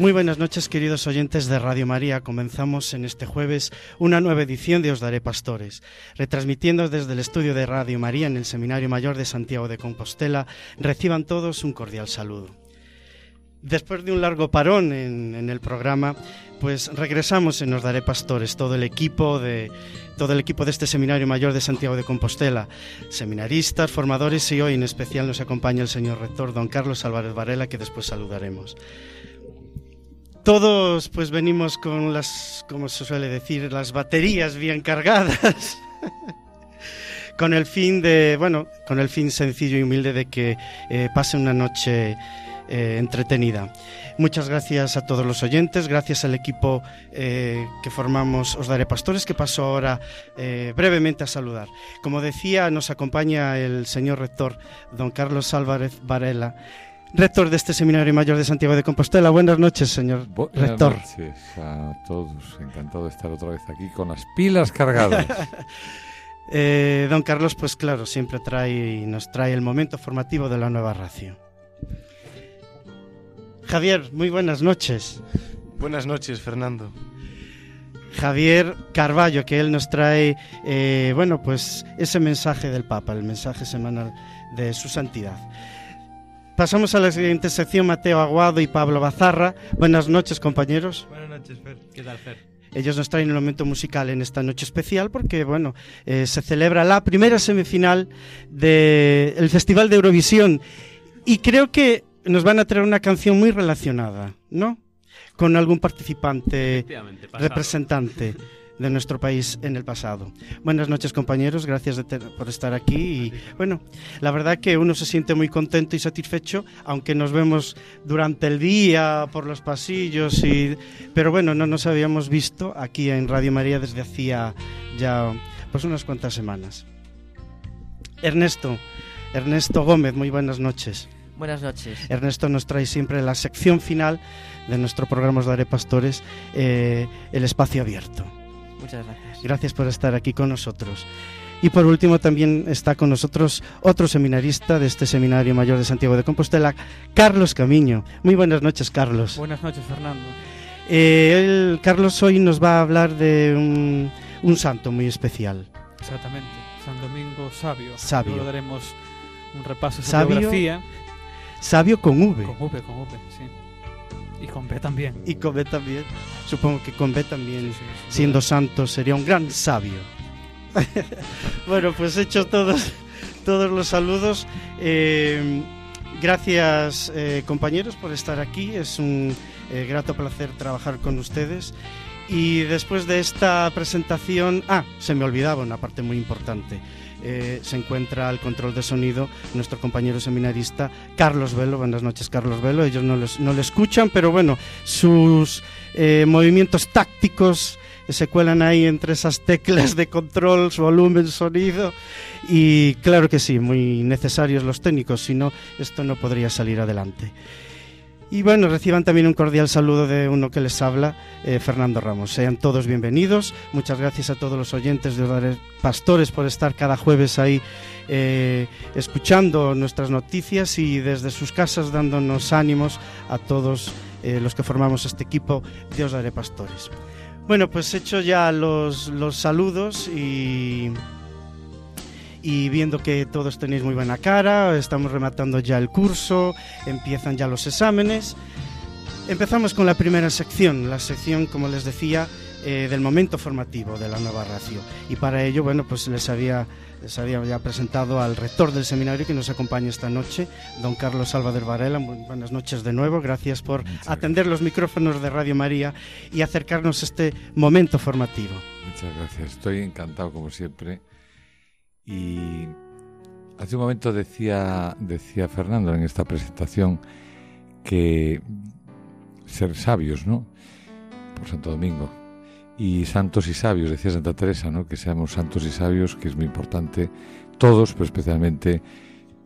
Muy buenas noches, queridos oyentes de Radio María. Comenzamos en este jueves una nueva edición de Os Daré Pastores, retransmitiendo desde el estudio de Radio María en el Seminario Mayor de Santiago de Compostela. Reciban todos un cordial saludo. Después de un largo parón en, el programa, pues regresamos en Os Daré Pastores, todo el equipo de todo el equipo de este Seminario Mayor de Santiago de Compostela, seminaristas, formadores y hoy en especial nos acompaña el señor rector don Carlos Álvarez Varela, que después saludaremos. Todos pues venimos con las, como se suele decir, las baterías bien cargadas. con el fin de, bueno, con el fin sencillo y humilde de que eh, pase una noche eh, entretenida. Muchas gracias a todos los oyentes, gracias al equipo eh, que formamos Os Daré Pastores, que paso ahora brevemente a saludar. Como decía, nos acompaña el señor rector, don Carlos Álvarez Varela rector de este Seminario Mayor de Santiago de Compostela. Buenas noches, señor rector. Buenas noches a todos. Encantado de estar otra vez aquí con las pilas cargadas. Eh, don Carlos, pues claro, siempre trae nos trae el momento formativo de la nueva racio. Javier, muy buenas noches. Buenas noches, Fernando. Javier Carballo, que él nos trae, eh, bueno, pues ese mensaje del Papa, el mensaje semanal de su santidad. Pasamos a la siguiente sección, Mateo Aguado y Pablo Bazarra. Buenas noches, compañeros. Buenas noches, Fer. ¿Qué tal, Fer? Ellos nos traen un momento musical en esta noche especial porque, bueno, eh, se celebra la primera semifinal del Festival de Eurovisión y creo que nos van a traer una canción muy relacionada, ¿no? Con algún participante, representante. de nuestro país en el pasado. Buenas noches compañeros, gracias por estar aquí y bueno, la verdad que uno se siente muy contento y satisfecho, aunque nos vemos durante el día por los pasillos y pero bueno, no nos habíamos visto aquí en Radio María desde hacía ya pues unas cuantas semanas. Ernesto, Ernesto Gómez, muy buenas noches. Buenas noches. Ernesto nos trae siempre la sección final de nuestro programa Daré Pastores, eh, el espacio abierto. Muchas gracias. Gracias por estar aquí con nosotros. Y por último también está con nosotros otro seminarista de este Seminario Mayor de Santiago de Compostela, Carlos Camiño. Muy buenas noches, Carlos. Buenas noches, Fernando. Eh, Carlos hoy nos va a hablar de un, santo muy especial. Exactamente, San Domingo Sabio. Sabio. Luego daremos un repaso de su biografía. Sabio con V. Con V, con V, sí. Y con B también. Y con B también. Supongo que con B también, siendo santo, sería un gran sabio. bueno, pues hecho todos, todos los saludos. Eh, gracias eh, compañeros por estar aquí. Es un eh, grato placer trabajar con ustedes. Y después de esta presentación, ah, se me olvidaba una parte muy importante. Eh, se encuentra al control de sonido nuestro compañero seminarista Carlos Velo. Buenas noches, Carlos Velo. Ellos no, no le escuchan, pero bueno, sus eh, movimientos tácticos se cuelan ahí entre esas teclas de control, volumen, sonido. Y claro que sí, muy necesarios los técnicos, si no, esto no podría salir adelante. Y bueno, reciban también un cordial saludo de uno que les habla, eh, Fernando Ramos. Sean todos bienvenidos. Muchas gracias a todos los oyentes de Hogares Pastores por estar cada jueves ahí eh, escuchando nuestras noticias y desde sus casas dándonos ánimos a todos eh, los que formamos este equipo de Os Pastores. Bueno, pues hecho ya los, los saludos y y viendo que todos tenéis muy buena cara, estamos rematando ya el curso, empiezan ya los exámenes. Empezamos con la primera sección, la sección, como les decía, eh, del momento formativo de la nueva ratio. Y para ello, bueno, pues les había, les había ya presentado al rector del seminario que nos acompaña esta noche, don Carlos Salvador Varela. buenas noches de nuevo, gracias por atender los micrófonos de Radio María y acercarnos a este momento formativo. Muchas gracias, estoy encantado como siempre y hace un momento decía, decía Fernando en esta presentación que ser sabios, ¿no? Por Santo Domingo. Y santos y sabios, decía Santa Teresa, ¿no? Que seamos santos y sabios, que es muy importante, todos, pero especialmente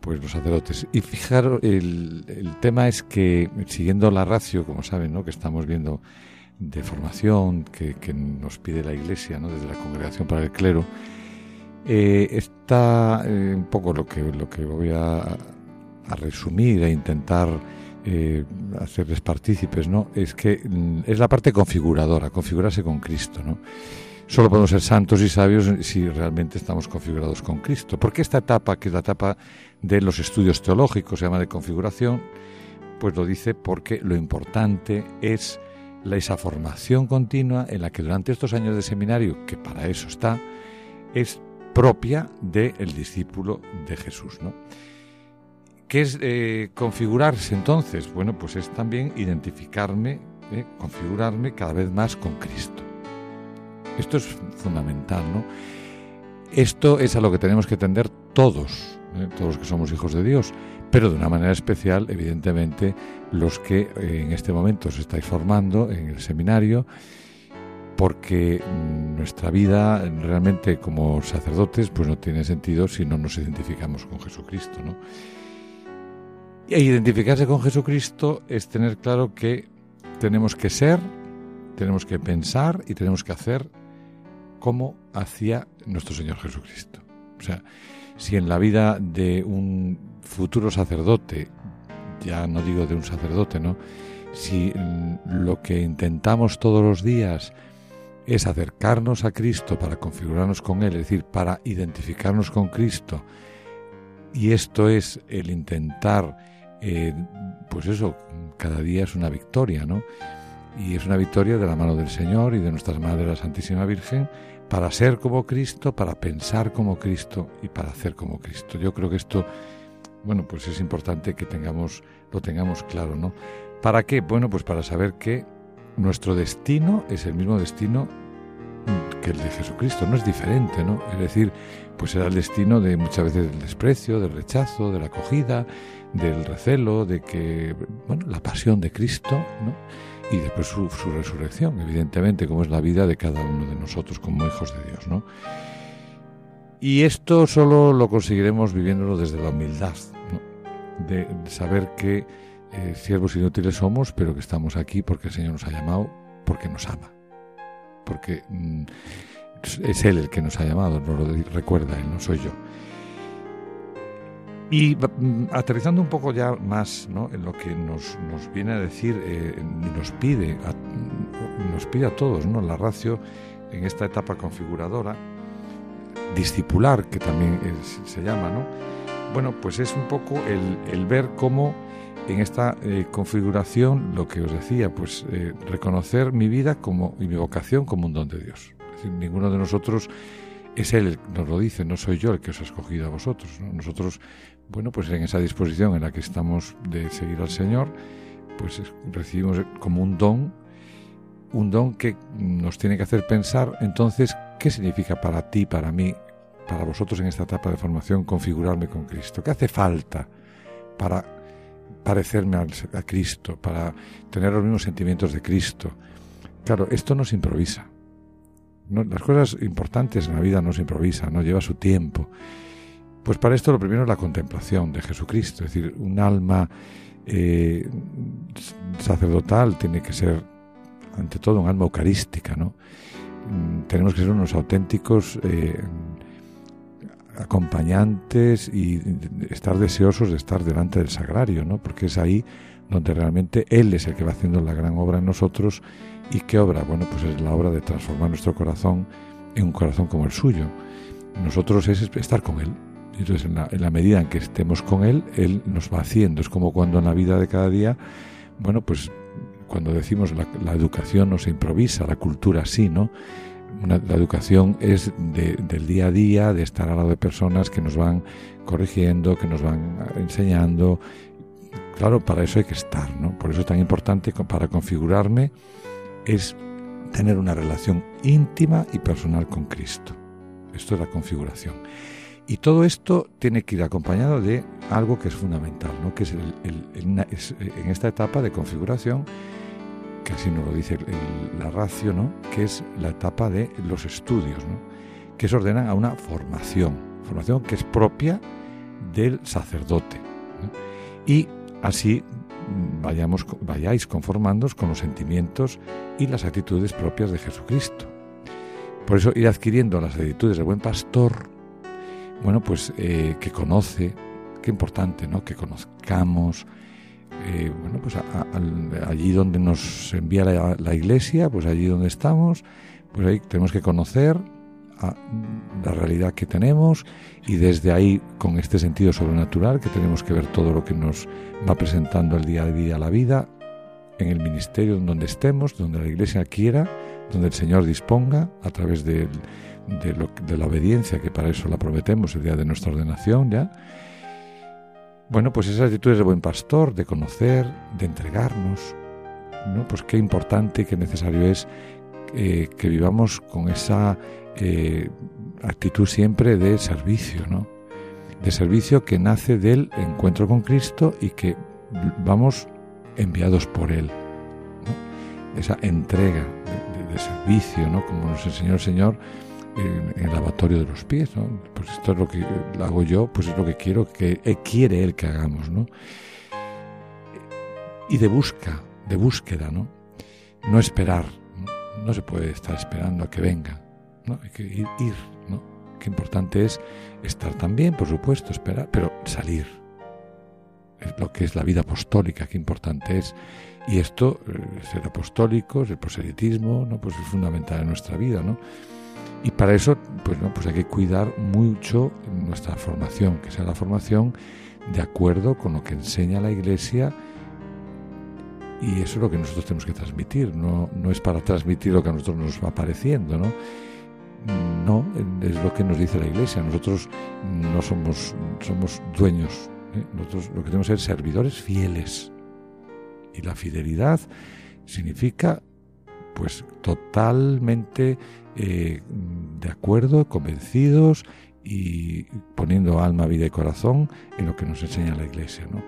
pues los sacerdotes. Y fijaros, el, el tema es que, siguiendo la ratio, como saben, ¿no? que estamos viendo de formación que, que nos pide la Iglesia, ¿no? desde la Congregación para el Clero, eh, está eh, un poco lo que, lo que voy a, a resumir, e intentar eh, hacerles partícipes, ¿no? Es que mm, es la parte configuradora, configurarse con Cristo, ¿no? Solo podemos ser santos y sabios si realmente estamos configurados con Cristo. Porque esta etapa, que es la etapa de los estudios teológicos, se llama de configuración, pues lo dice porque lo importante es la, esa formación continua en la que durante estos años de seminario, que para eso está, es propia del discípulo de Jesús. ¿no? ¿Qué es eh, configurarse entonces? Bueno, pues es también identificarme, eh, configurarme cada vez más con Cristo. Esto es fundamental, ¿no? Esto es a lo que tenemos que tender todos, ¿eh? todos los que somos hijos de Dios, pero de una manera especial, evidentemente, los que en este momento os estáis formando en el seminario, porque nuestra vida realmente como sacerdotes pues no tiene sentido si no nos identificamos con Jesucristo, ¿no? Y identificarse con Jesucristo es tener claro que tenemos que ser, tenemos que pensar y tenemos que hacer como hacía nuestro Señor Jesucristo. O sea, si en la vida de un futuro sacerdote, ya no digo de un sacerdote, ¿no? Si lo que intentamos todos los días es acercarnos a Cristo para configurarnos con Él, es decir, para identificarnos con Cristo, y esto es el intentar eh, pues eso, cada día es una victoria, ¿no? Y es una victoria de la mano del Señor y de nuestra Madre la Santísima Virgen para ser como Cristo, para pensar como Cristo y para hacer como Cristo. Yo creo que esto, bueno, pues es importante que tengamos, lo tengamos claro, ¿no? ¿Para qué? Bueno, pues para saber que nuestro destino es el mismo destino que el de Jesucristo, no es diferente, ¿no? Es decir, pues será el destino de muchas veces del desprecio, del rechazo, de la acogida, del recelo, de que, bueno, la pasión de Cristo, ¿no? Y después su, resurrección, evidentemente, como es la vida de cada uno de nosotros como hijos de Dios, ¿no? Y esto solo lo conseguiremos viviéndolo desde la humildad, ¿no? de, saber que eh, siervos inútiles somos, pero que estamos aquí porque el Señor nos ha llamado, porque nos ama, porque mm, es Él el que nos ha llamado, no lo recuerda Él, no soy yo. Y mm, aterrizando un poco ya más ¿no? en lo que nos, nos viene a decir eh, y nos pide, a, nos pide a todos, ¿no? la ratio en esta etapa configuradora, discipular, que también se llama, ¿no? bueno, pues es un poco el, el ver cómo en esta eh, configuración, lo que os decía, pues eh, reconocer mi vida como, y mi vocación como un don de Dios. Ninguno de nosotros es Él, nos lo dice, no soy yo el que os ha escogido a vosotros. Nosotros bueno, pues en esa disposición en la que estamos de seguir al Señor, pues recibimos como un don, un don que nos tiene que hacer pensar entonces qué significa para ti, para mí, para vosotros en esta etapa de formación configurarme con Cristo. ¿Qué hace falta para parecerme a, Cristo, para tener los mismos sentimientos de Cristo? Claro, esto no se improvisa. las cosas importantes en la vida no se improvisan, no lleva su tiempo. Pues para esto lo primero es la contemplación de Jesucristo, es decir, un alma eh, sacerdotal tiene que ser ante todo un alma eucarística, ¿no? Mm, tenemos que ser unos auténticos eh, acompañantes y estar deseosos de estar delante del sagrario, ¿no? Porque es ahí donde realmente Él es el que va haciendo la gran obra en nosotros. ¿Y qué obra? Bueno, pues es la obra de transformar nuestro corazón en un corazón como el suyo. Nosotros es estar con Él, entonces, en la, medida en que estemos con Él, Él nos va haciendo. Es como cuando en la vida de cada día, bueno, pues cuando decimos la, educación no se improvisa, la cultura sí, ¿no? La educación es del día a día, de estar al lado de personas que nos van corrigiendo, que nos van enseñando. Claro, para eso hay que estar, ¿no? Por eso es tan importante para configurarme es tener una relación íntima y personal con Cristo. Esto es la configuración. Y todo esto tiene que ir acompañado de algo que es fundamental, ¿no? que es, en esta etapa de configuración, que así nos lo dice la ratio, ¿no? que es la etapa de los estudios, ¿no? que se ordenan a una formación, formación que es propia del sacerdote. Y así vayamos, vayáis conformándoos con los sentimientos y las actitudes propias de Jesucristo. Por eso ir adquiriendo las actitudes del buen pastor, bueno, pues eh, que conoce, qué importante, ¿no? Que conozcamos, eh, bueno, pues allí donde nos envía la, iglesia, pues allí donde estamos, pues ahí tenemos que conocer la realidad que tenemos y desde ahí, con este sentido sobrenatural, que tenemos que ver todo lo que nos va presentando el día a día la vida, en el ministerio donde estemos, donde la iglesia quiera, donde el Señor disponga, a través de, de la obediencia, que para eso la prometemos el día de nuestra ordenación ya. Bueno, pues esas actitudes de buen pastor, de conocer, de entregarnos, ¿no? Pues qué importante y qué necesario es eh, que vivamos con esa eh, actitud siempre de servicio, ¿no? De servicio que nace del encuentro con Cristo y que vamos enviados por Él. Esa entrega de, servicio, ¿no? Como nos enseñó el Señor en, el lavatorio de los pies, ¿no? Pues esto es lo que hago yo, pues es lo que quiero, que quiere Él que hagamos, ¿no? Y de busca, de búsqueda, ¿no? No esperar, no, se puede estar esperando a que venga. Hay que ir, ir, ¿no? Qué importante es estar también, por supuesto, esperar, pero salir. Es lo que es la vida apostólica, qué importante es. Y esto, eh, ser apostólicos, el proselitismo, ¿no? Pues es fundamental en nuestra vida, ¿no? Y para eso, pues, no, pues hay que cuidar mucho nuestra formación, que sea la formación de acuerdo con lo que enseña la Iglesia y eso es lo que nosotros tenemos que transmitir, no, no es para transmitir lo que a nosotros nos va apareciendo, ¿no? No, es lo que nos dice la Iglesia, nosotros no somos, somos dueños, ¿eh? nosotros lo que tenemos es ser servidores fieles. Y la fidelidad significa pues totalmente eh, de acuerdo, convencidos y poniendo alma, vida y corazón en lo que nos enseña la Iglesia. ¿no?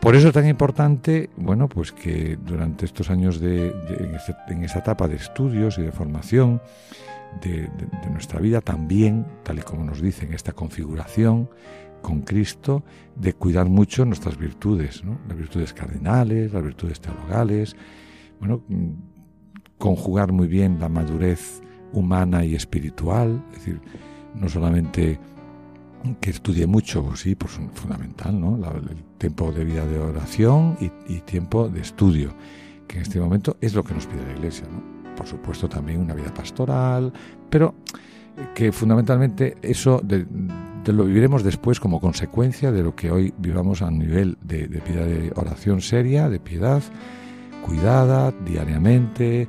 Por eso es tan importante, bueno, pues que durante estos años de, en, esa etapa de estudios y de formación de, nuestra vida, también, tal y como nos dicen, esta configuración con Cristo, de cuidar mucho nuestras virtudes, las virtudes cardinales, las virtudes teologales, bueno, conjugar muy bien la madurez humana y espiritual, es decir, no solamente que estudie mucho, sí, pues fundamental, ¿no? el tiempo de vida de oración y, tiempo de estudio, que en este momento es lo que nos pide la Iglesia, ¿no? Por supuesto también una vida pastoral, pero que fundamentalmente eso lo viviremos después como consecuencia de lo que hoy vivamos a nivel de, de vida de oración seria, de piedad, cuidada diariamente,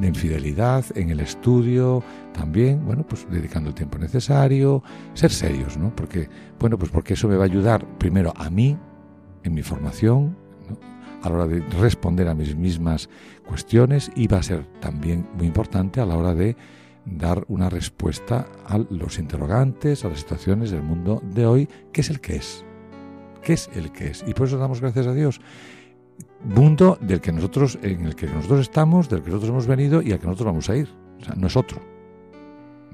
en fidelidad, en el estudio, también, bueno, pues dedicando el tiempo necesario, ser serios, ¿no? Porque, bueno, pues porque eso me va a ayudar primero a mí, en mi formación, a la hora de responder a mis mismas cuestiones y va a ser también muy importante a la hora de dar una respuesta a los interrogantes, a las situaciones del mundo de hoy, que es el que es. ¿Qué es el que es? Y por eso damos gracias a Dios mundo del que nosotros, en el que nosotros estamos, del que nosotros hemos venido y al que nosotros vamos a ir. O sea, no es otro.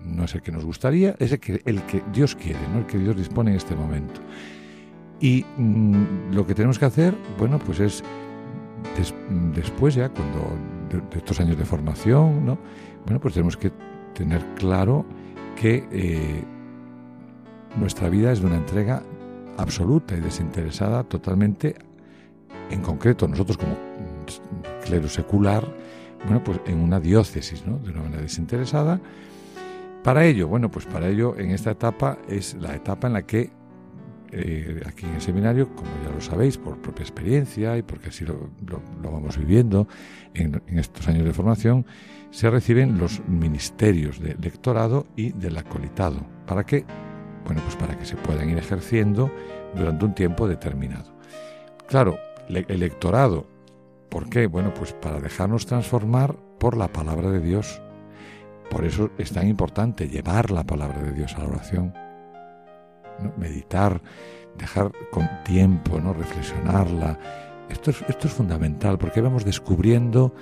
No es el que nos gustaría, es el que, el que Dios quiere, ¿no? el que Dios dispone en este momento. Y mm, lo que tenemos que hacer, bueno, pues es después ya, cuando de, estos años de formación, ¿no? Bueno, pues tenemos que tener claro que eh, nuestra vida es de una entrega absoluta y desinteresada totalmente en concreto nosotros como clero secular, bueno, pues en una diócesis, ¿no? De una manera desinteresada. Para ello, bueno, pues para ello en esta etapa es la etapa en la que eh, aquí en el seminario, como ya lo sabéis, por propia experiencia y porque así lo, vamos viviendo en, estos años de formación, se reciben los ministerios de lectorado y del acolitado. ¿Para qué? Bueno, pues para que se puedan ir ejerciendo durante un tiempo determinado. Claro, electorado. ¿Por qué? Bueno, pues para dejarnos transformar por la palabra de Dios. Por eso es tan importante llevar la palabra de Dios a la oración. Meditar, dejar con tiempo, ¿no? reflexionarla. Esto es, esto es fundamental porque vamos descubriendo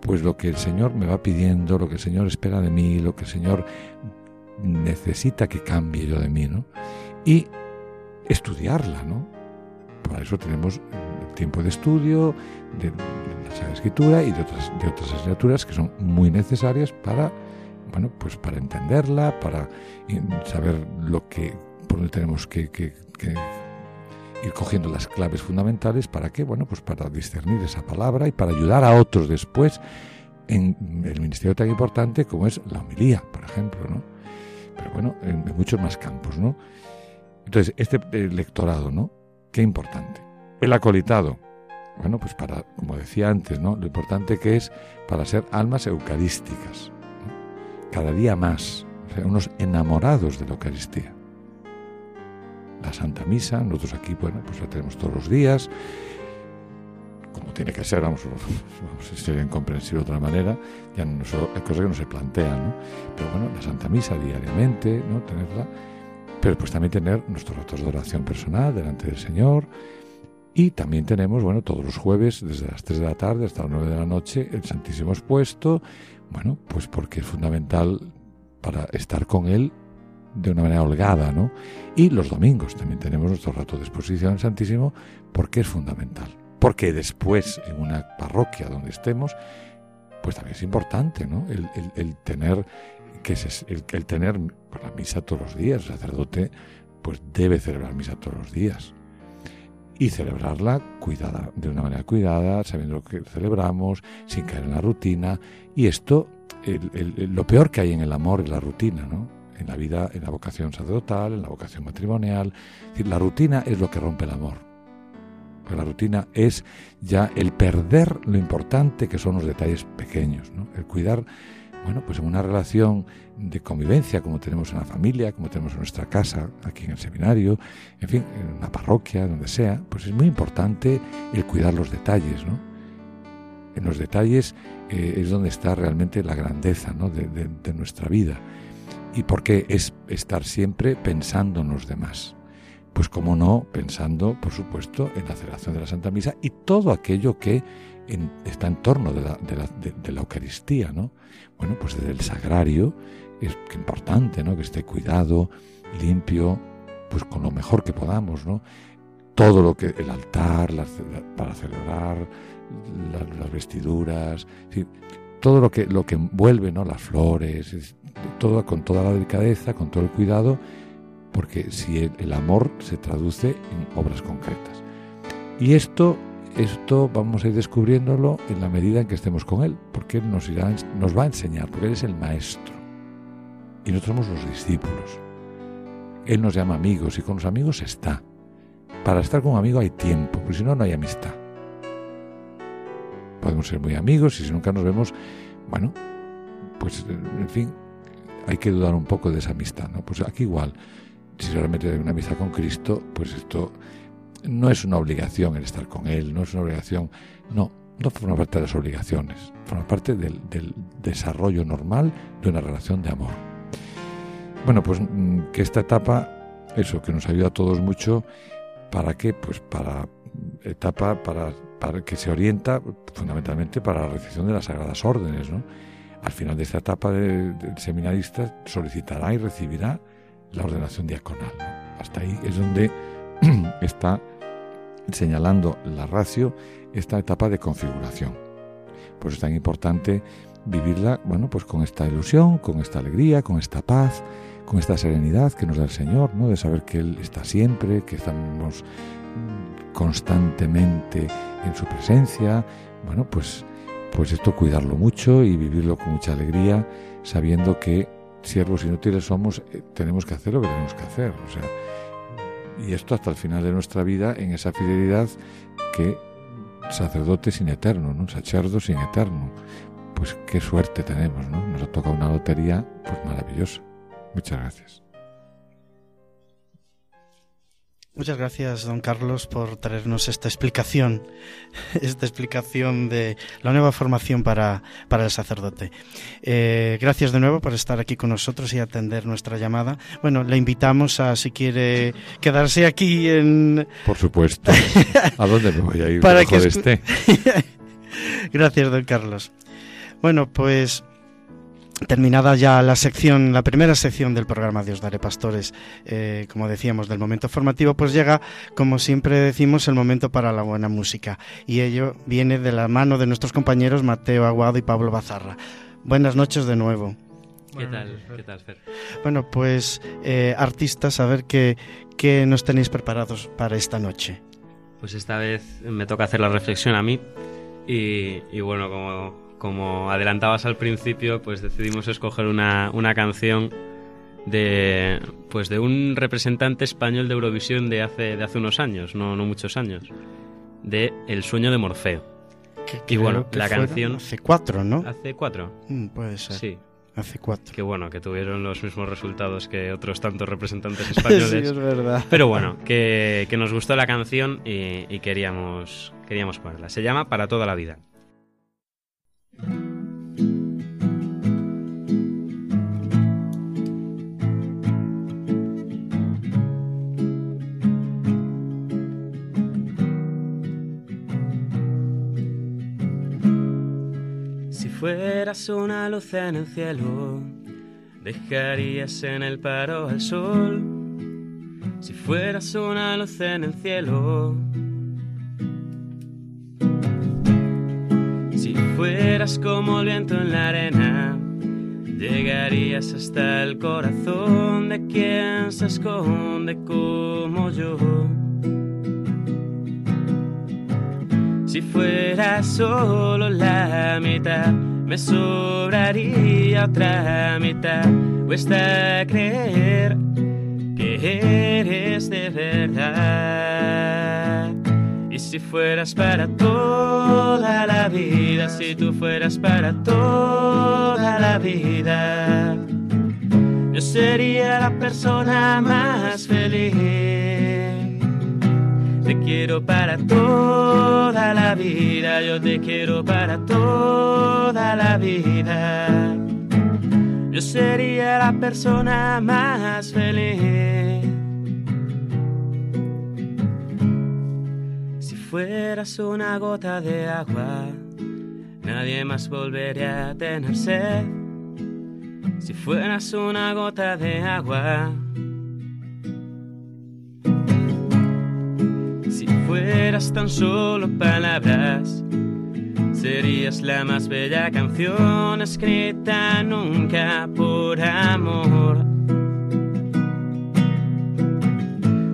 pues lo que el Señor me va pidiendo, lo que el Señor espera de mí, lo que el Señor necesita que cambie yo de mí, ¿no? Y estudiarla, ¿no? Para eso tenemos tiempo de estudio, de, la Escritura y de otras, de otras asignaturas que son muy necesarias para, bueno, pues para entenderla, para saber lo que, por donde tenemos que, ir cogiendo las claves fundamentales para qué, bueno, pues para discernir esa palabra y para ayudar a otros después en el ministerio tan importante como es la homilía, por ejemplo, ¿no? Pero bueno, en, muchos más campos, ¿no? Entonces, este lectorado, ¿no? Qué importante. El acolitado, bueno, pues para, como decía antes, ¿no? Lo importante que es para ser almas eucarísticas, cada día más, unos enamorados de la Eucaristía. La Santa Misa, nosotros aquí, bueno, pues la tenemos todos los días, como tiene que ser, vamos, vamos a ser incomprensible de otra manera, ya no, hay cosas que no se plantean, ¿no? Pero bueno, la Santa Misa diariamente, ¿no? Tenerla, pero pues también tener nuestros ratos de oración personal delante del Señor, y también tenemos, bueno, todos los jueves, desde las 3 de la tarde hasta las 9 de la noche, el Santísimo expuesto, bueno, pues porque es fundamental para estar con Él de una manera holgada, ¿no? Y los domingos también tenemos nuestro rato de exposición al Santísimo porque es fundamental porque después en una parroquia donde estemos, pues también es importante, ¿no? El, tener que el, tener la misa todos los días, el sacerdote pues debe celebrar misa todos los días y celebrarla cuidada, de una manera cuidada, sabiendo lo que celebramos, sin caer en la rutina. Y esto, lo peor que hay en el amor es la rutina, ¿no? En la vida, en la vocación sacerdotal, en la vocación matrimonial. la rutina es lo que rompe el amor la rutina es ya el perder lo importante que son los detalles pequeños, ¿no? el cuidar, bueno, pues en una relación de convivencia como tenemos en la familia, como tenemos en nuestra casa, aquí en el seminario, en fin, en una parroquia, donde sea, pues es muy importante el cuidar los detalles, ¿no? En los detalles eh, es donde está realmente la grandeza ¿no? de, de nuestra vida y porque es estar siempre pensando en los demás. Pues como no, pensando, por supuesto, en la celebración de la Santa Misa y todo aquello que está en torno de la, de, la, Eucaristía, ¿no? Bueno, pues desde el sagrario, es importante, ¿no? Que esté cuidado, limpio, pues con lo mejor que podamos, ¿no? Todo lo que, el altar, para celebrar, las vestiduras, todo lo que, lo que envuelve, ¿no? Las flores, todo con toda la delicadeza, con todo el cuidado, porque si el, amor se traduce en obras concretas. Y esto, esto vamos a ir descubriéndolo en la medida en que estemos con Él, porque Él nos, irá, nos va a enseñar, porque Él es el Maestro y nosotros somos los discípulos. Él nos llama amigos y con los amigos está. Para estar con un amigo hay tiempo, porque si no, no hay amistad. Podemos ser muy amigos y si nunca nos vemos, bueno, pues en fin, hay que dudar un poco de esa amistad, ¿no? Pues aquí igual, si realmente hay una misa con Cristo, pues esto no es una obligación el estar con Él, no es una obligación, no, no forma parte de las obligaciones, forma parte del, desarrollo normal de una relación de amor. Bueno, pues mm, que esta etapa, eso, que nos ayuda a todos mucho, ¿para qué? Pues para etapa para, para que se orienta fundamentalmente para la recepción de las sagradas órdenes, ¿no? Al final de esta etapa del seminarista solicitará y recibirá la ordenación diaconal. Hasta ahí es donde está señalando la ratio esta etapa de configuración. Pues es tan importante vivirla, bueno, pues con esta ilusión, con esta alegría, con esta paz, con esta serenidad que nos da el Señor, ¿no? De saber que Él está siempre, que estamos constantemente en su presencia. Bueno, pues, pues esto cuidarlo mucho y vivirlo con mucha alegría, sabiendo que siervos inútiles somos, eh, tenemos que hacer lo que tenemos que hacer. Y esto hasta el final de nuestra vida en esa fidelidad que sacerdote sin eterno, ¿no? sacerdo sin eterno. Pues qué suerte tenemos, ¿no? Nos ha tocado una lotería pues maravillosa. Muchas gracias. Muchas gracias, don Carlos, por traernos esta explicación, esta explicación de la nueva formación para, para el sacerdote. Eh, gracias de nuevo por estar aquí con nosotros y atender nuestra llamada. Bueno, le invitamos a, si quiere, quedarse aquí en... Por supuesto. ¿A dónde me voy a ir? para que esté. gracias, don Carlos. Bueno, pues terminada ya la sección, la primera sección del programa de Os Daré Pastores, eh, como decíamos, del momento formativo, pues llega, como siempre decimos, el momento para la buena música. Y ello viene de la mano de nuestros compañeros Mateo Aguado y Pablo Bazarra. Buenas noches de nuevo. ¿Qué tal? ¿Qué tal, Fer? Bueno, pues eh, artistas, a ver qué, qué nos tenéis preparados para esta noche. Pues esta vez me toca hacer la reflexión a mí y, y bueno, como como adelantabas al principio, pues decidimos escoger una, una canción de pues de un representante español de Eurovisión de hace de hace unos años, no, no muchos años, de El sueño de Morfeo. y bueno, la canción hace cuatro, ¿no? Hace cuatro. Mm, puede ser. Sí. Hace cuatro. Que bueno, que tuvieron los mismos resultados que otros tantos representantes españoles. sí, es verdad. Pero bueno, que, que nos gustó la canción y, y queríamos, queríamos ponerla. Se llama Para toda la vida. Fueras una luz en el cielo, dejarías en el paro al sol. Si fueras una luz en el cielo, fueras como el viento en la arena, llegarías hasta el corazón de quien se esconde como yo. Si fuera solo la mitad, me sobraría otra mitad. Cuesta creer que eres de verdad. Y si fueras para toda la vida, si tú fueras para toda la vida, yo sería la persona más feliz. Quiero para toda la vida, yo te quiero para toda la vida. Yo sería la persona más feliz. fueras una gota de agua, nadie más volvería a tener sed. Si fueras una gota de agua, fueras tan solo palabras, serías la más bella canción escrita nunca por amor.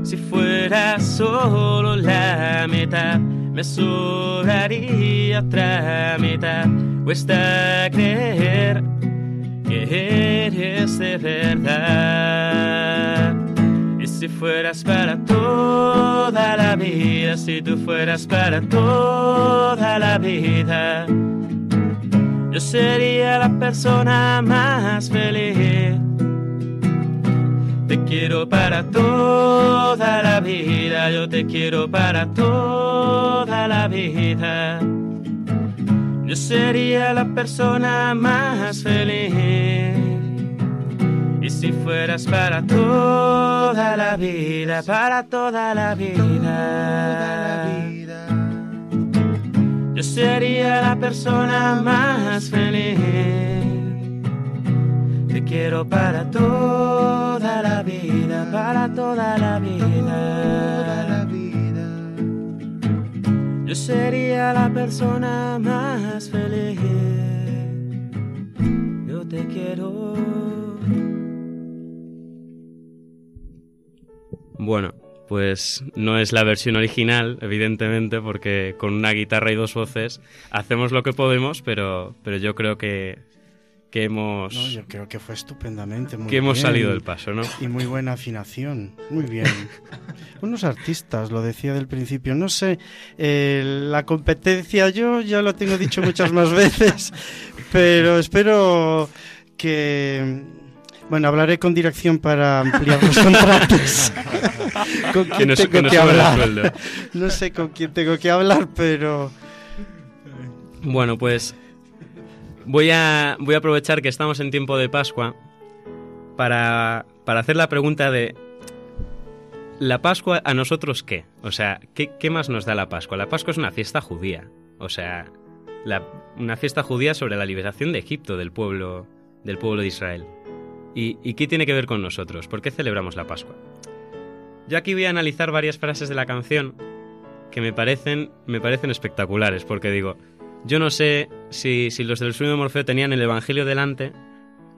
Si fuera solo la mitad, me sobraría otra mitad. Cuesta creer que eres de verdad. Si fueras para toda la vida, si tú fueras para toda la vida, yo sería la persona más feliz. Te quiero para toda la vida, yo te quiero para toda la vida. Yo sería la persona más feliz. Si fueras para toda la vida, para toda la vida, yo sería la persona más feliz. Te quiero para toda la vida, para toda la vida. Yo sería la persona más feliz. Yo te quiero. Bueno, pues no es la versión original, evidentemente, porque con una guitarra y dos voces hacemos lo que podemos, pero, pero yo creo que que hemos... No, yo creo que fue estupendamente. Muy que hemos salido del paso, ¿no? Y muy buena afinación, muy bien. Unos artistas, lo decía del principio. No sé, eh, la competencia yo ya lo tengo dicho muchas más veces, pero espero que... Bueno, hablaré con dirección para ampliar los contratos. ¿Con quién que tengo que, que hablar? No sé con quién tengo que hablar, pero... Bueno, pues Voy a, voy a aprovechar que estamos en tiempo de Pascua para, para hacer la pregunta de ¿la Pascua a nosotros qué? O sea, ¿qué, ¿qué, más nos da la Pascua? La Pascua es una fiesta judía. O sea, la, una fiesta judía sobre la liberación de Egipto, del pueblo, del pueblo de Israel. ¿Y, ¿Y qué tiene que ver con nosotros? ¿Por qué celebramos la Pascua? Yo aquí voy a analizar varias frases de la canción que me parecen, me parecen espectaculares, porque digo, yo no sé si, si los del sueño de Morfeo tenían el Evangelio delante,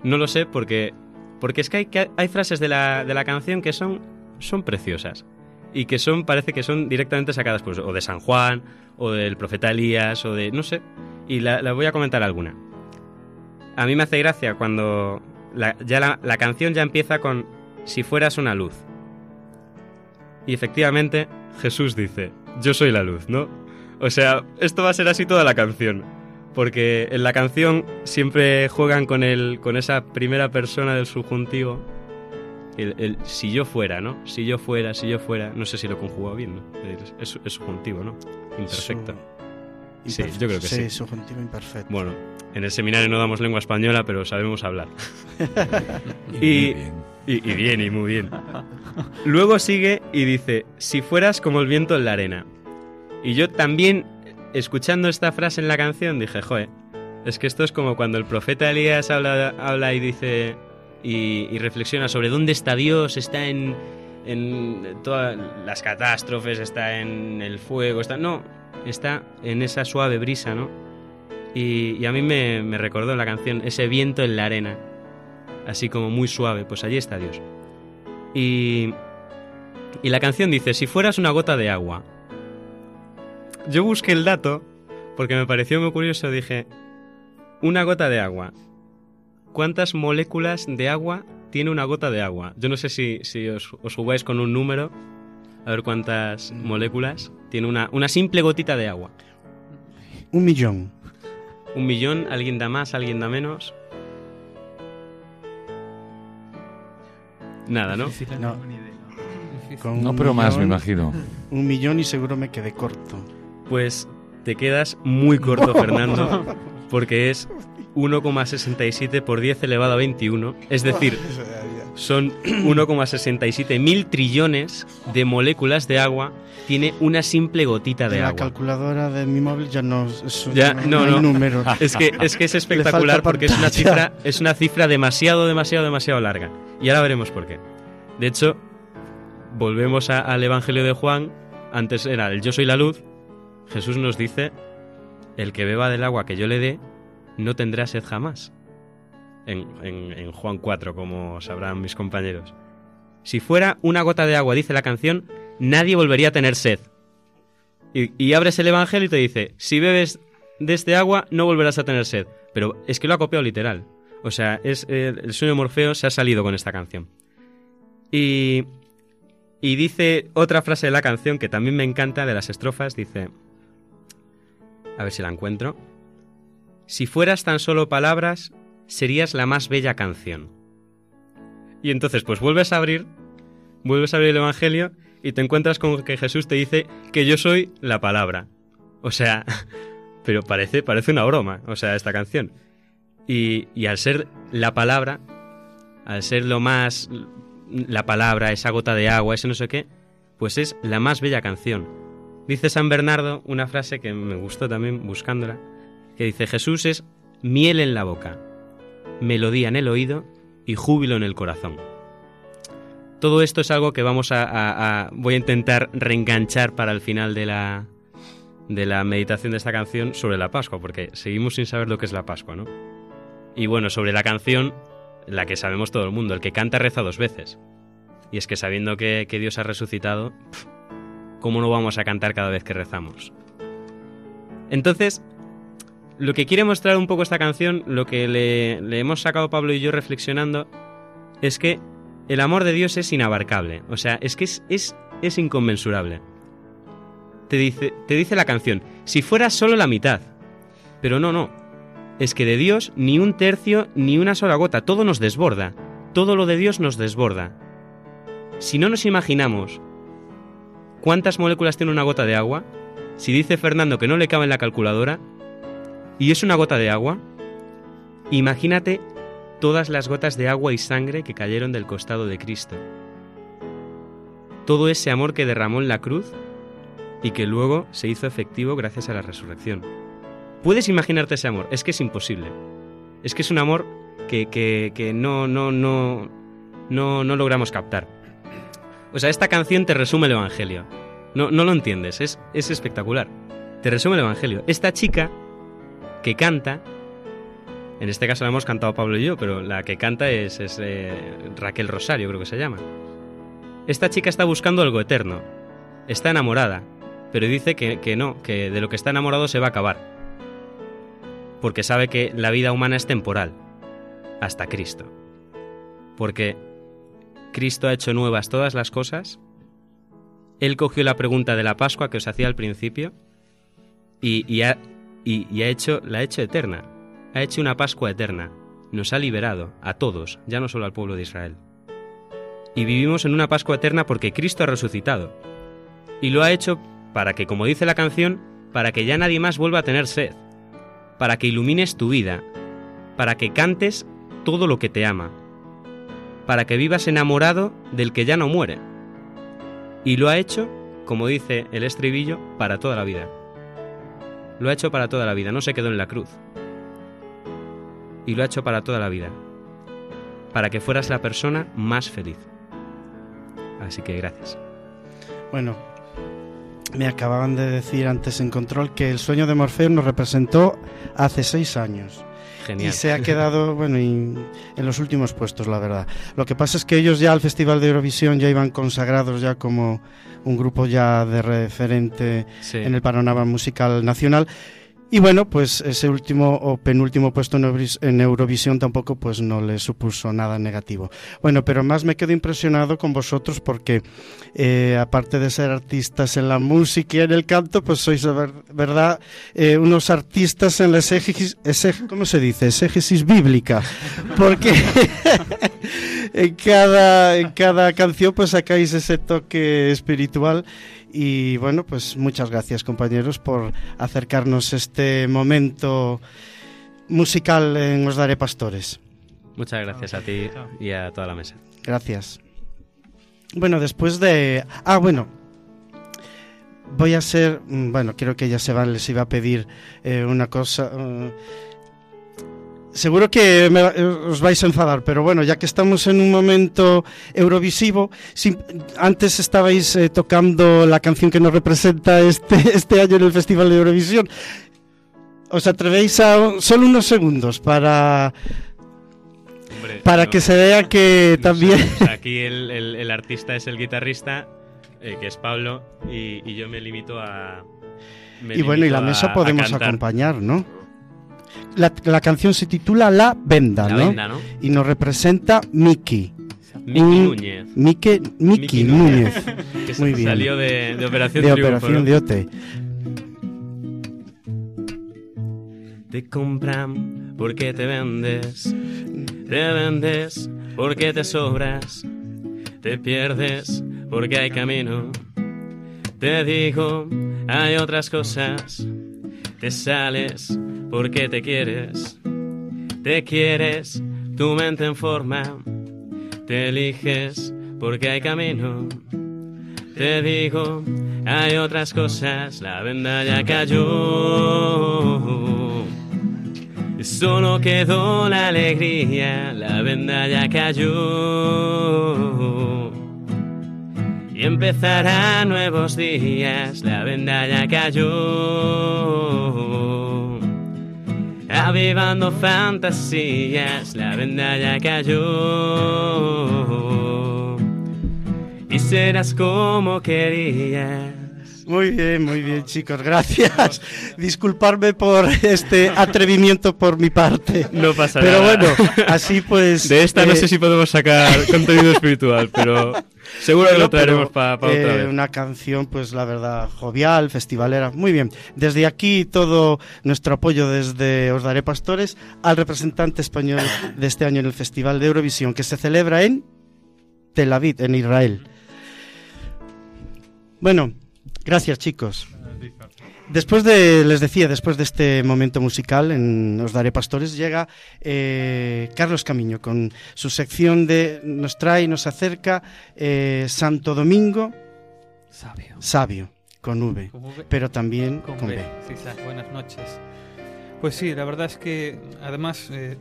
no lo sé porque, porque es que hay, que hay frases de la, de la canción que son, son preciosas y que son, parece que son directamente sacadas pues, o de San Juan, o del profeta Elías, o de, no sé, y la, la voy a comentar alguna. A mí me hace gracia cuando la, ya la, la canción ya empieza con si fueras una luz. Y efectivamente Jesús dice, yo soy la luz, ¿no? O sea, esto va a ser así toda la canción. Porque en la canción siempre juegan con, el, con esa primera persona del subjuntivo. El, el si yo fuera, ¿no? Si yo fuera, si yo fuera. No sé si lo conjugo bien, ¿no? Es, es subjuntivo, ¿no? Imperfecto. Sí, yo creo que sí. Sí, subjuntivo imperfecto. Bueno, en el seminario no damos lengua española, pero sabemos hablar. Y y, muy bien. y, y bien, y muy bien. Luego sigue y dice, si fueras como el viento en la arena. Y yo también, escuchando esta frase en la canción, dije, joder, es que esto es como cuando el profeta Elías habla, habla y dice, y, y reflexiona sobre dónde está Dios, está en, en todas las catástrofes, está en el fuego, está... No, está en esa suave brisa, ¿no? Y, a mí me, me recordó la canción ese viento en la arena, así como muy suave, pues allí está Dios. Y, y la canción dice, si fueras una gota de agua. Yo busqué el dato porque me pareció muy curioso, dije, una gota de agua. ¿Cuántas moléculas de agua tiene una gota de agua? Yo no sé si, si os, os jugáis con un número, a ver cuántas moléculas tiene una, una simple gotita de agua. Un millón. Un millón, alguien da más, alguien da menos. Nada, ¿no? No. ni idea. Difícil. Con No, pero más, me imagino. Un millón y seguro me quedé corto. Pues te quedas muy corto, Fernando, porque es 1,67 por 10 elevado a 21. Es decir, son 1,67 mil trillones de moléculas de agua. Tiene una simple gotita de En la agua. calculadora de mi móvil ya no, eso Ya, no, no, números. Es que, es que es espectacular porque es una, cifra, es una cifra demasiado, demasiado, demasiado larga. Y ahora veremos por qué. De hecho, volvemos a- al Evangelio de Juan. Antes era el yo soy la luz. Jesús nos dice, el que beba del agua que yo le dé, no tendrá sed jamás. En, Juan 4, como sabrán mis compañeros. Si fuera una gota de agua, dice la canción, nadie volvería a tener sed. Y, abres el Evangelio y te dice, si bebes de este agua no volverás a tener sed. Pero es que lo ha copiado literal. O sea, es, el sueño de Morfeo se ha salido con esta canción. Y, y dice otra frase de la canción que también me encanta, de las estrofas, dice, a ver si la encuentro, si fueras tan solo palabras, serías la más bella canción. Y entonces pues vuelves a abrir, vuelves a abrir el Evangelio y te encuentras con que Jesús te dice que yo soy la palabra. O sea, pero parece, parece una broma, o sea, esta canción. Y, y al ser la palabra, al ser lo más, la palabra, esa gota de agua, ese no sé qué, pues es la más bella canción. Dice San Bernardo una frase que me gustó también buscándola, que dice, Jesús es miel en la boca, melodía en el oído y júbilo en el corazón. Todo esto es algo que vamos a, voy a intentar reenganchar para el final de la de la meditación de esta canción sobre la Pascua, porque seguimos sin saber lo que es la Pascua, ¿no? Y bueno, sobre la canción, la que sabemos todo el mundo, el que canta reza dos veces. Y es que sabiendo que, que Dios ha resucitado, ¿cómo no vamos a cantar cada vez que rezamos? Entonces, lo que quiere mostrar un poco esta canción, lo que le, hemos sacado Pablo y yo reflexionando, es que el amor de Dios es inabarcable. O sea, es que es, es, es inconmensurable. Te dice, te dice la canción, si fuera solo la mitad. Pero no, no. Es que de Dios ni un tercio ni una sola gota, todo nos desborda. Todo lo de Dios nos desborda. Si no nos imaginamos cuántas moléculas tiene una gota de agua, si dice Fernando que no le cabe en la calculadora, y es una gota de agua, imagínate todas las gotas de agua y sangre que cayeron del costado de Cristo. Todo ese amor que derramó en la cruz y que luego se hizo efectivo gracias a la resurrección. ¿Puedes imaginarte ese amor? Es que es imposible. Es que es un amor que, que, que no, no, no, no, no logramos captar. O sea, esta canción te resume el Evangelio. No, no lo entiendes, es, es espectacular. Te resume el Evangelio. Esta chica que canta, en este caso la hemos cantado Pablo y yo, pero la que canta es, es eh, Raquel Rosario, creo que se llama. Esta chica está buscando algo eterno, está enamorada, pero dice que, que no, que de lo que está enamorado se va a acabar. Porque sabe que la vida humana es temporal, hasta Cristo. Porque Cristo ha hecho nuevas todas las cosas. Él cogió la pregunta de la Pascua que os hacía al principio y, y ha, y, ha hecho, la ha hecho eterna. Ha hecho una Pascua eterna. Nos ha liberado a todos, ya no solo al pueblo de Israel. Y vivimos en una Pascua eterna porque Cristo ha resucitado. Y lo ha hecho para que, como dice la canción, para que ya nadie más vuelva a tener sed, para que ilumines tu vida, para que cantes todo lo que te ama, para que vivas enamorado del que ya no muere. Y lo ha hecho, como dice el estribillo, para toda la vida. Lo ha hecho para toda la vida, no se quedó en la cruz. Y lo ha hecho para toda la vida, para que fueras la persona más feliz. Así que gracias. Bueno, me acababan de decir antes en control que el sueño de Morfeo nos representó hace seis años. Genial. Y se ha quedado, bueno, y en los últimos puestos, la verdad. Lo que pasa es que ellos ya al Festival de Eurovisión ya iban consagrados ya como un grupo ya de referente Sí. en el panorama musical nacional. Y bueno, pues ese último o penúltimo puesto en Eurovisión tampoco pues no le supuso nada negativo. Bueno, pero más me quedo impresionado con vosotros porque eh, aparte de ser artistas en la música y en el canto, pues sois verdad eh, unos artistas en la exégesis, ¿cómo se dice? Exégesis bíblica. Porque en cada, en cada canción pues sacáis ese toque espiritual y bueno, pues muchas gracias compañeros por acercarnos este momento musical en Os Daré Pastores. Muchas gracias a ti y a toda la mesa. Gracias. Bueno, después de... Ah, bueno. Voy a ser... mm, Bueno, creo que ya se van, les iba a pedir eh, una cosa... eh, Seguro que me- os vais a enfadar, pero bueno, ya que estamos en un momento eurovisivo, antes estabais eh, tocando la canción que nos representa este, este año en el Festival de Eurovisión. ¿Os atrevéis a solo unos segundos para, para que se vea que también... Aquí el, el- el artista es el guitarrista, eh, que es Pablo, y, y yo me limito a. me Y bueno, y la mesa a- podemos acompañar, ¿no? La, la canción se titula La Venda, La ¿no? venda, ¿no? Y nos representa Miki. Miki Núñez. Miki, Miki Miki Núñez, Que Muy bien. salió de, de Operación de Triunfo, Operación ¿no? de Ote. Te compran porque te vendes, te vendes porque te sobras, te pierdes porque hay camino. Te digo, hay otras cosas, te sales porque te quieres, te quieres, tu mente en forma, te eliges porque hay camino. Te digo, hay otras cosas, la venda ya cayó. Solo quedó la alegría, la venda ya cayó. Y empezarán nuevos días, la venda ya cayó. Avivando fantasías, la venda ya cayó. Y serás como querías. Muy bien, muy bien, chicos, gracias. Disculparme por este atrevimiento por mi parte. No pasa Pero nada. bueno, así pues. De esta no eh, sé si podemos sacar contenido espiritual, pero seguro que lo traeremos para eh, otra vez. Una canción, pues la verdad, jovial, festivalera. Muy bien. Desde aquí todo nuestro apoyo desde Os Daré Pastores al representante español de este año en el Festival de Eurovisión, que se celebra en Tel Aviv, en Israel. Bueno, gracias chicos. Después de, les decía, después de este momento musical en Os Daré Pastores, llega eh, Carlos Camiño con su sección de nos trae, nos acerca eh, Santo Domingo Sabio. Sabio, con V, Con V, pero también con con B. B. Sí, sí, buenas noches. Pues sí, la verdad es que además eh,